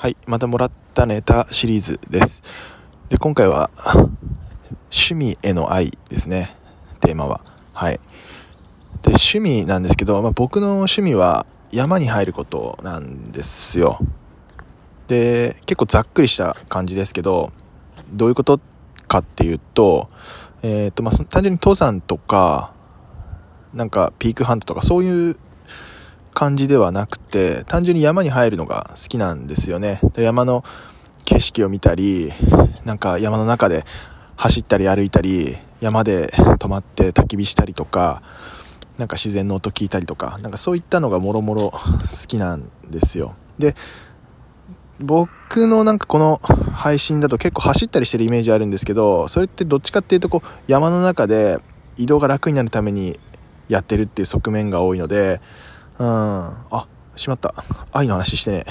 はい、またもらったネタシリーズです。で、今回は、趣味への愛ですね、テーマは。はい。で、趣味なんですけど、まあ、僕の趣味は山に入ることなんですよ。で、結構ざっくりした感じですけど、どういうことかっていうと、えっ、と、まあ、その単純に登山とか、なんかピークハントとかそういう感じではなくて単純に山に入るのが好きなんですよね。で山の景色を見たりなんか山の中で走ったり歩いたり山で泊まって焚き火したりとかなんか自然の音聞いたりとかなんかそういったのがもろもろ好きなんですよ。で僕のなんかこの配信だと結構走ったりしてるイメージあるんですけどそれってどっちかっていうとこう山の中で移動が楽になるためにやってるっていう側面が多いのであしまった。愛の話してね。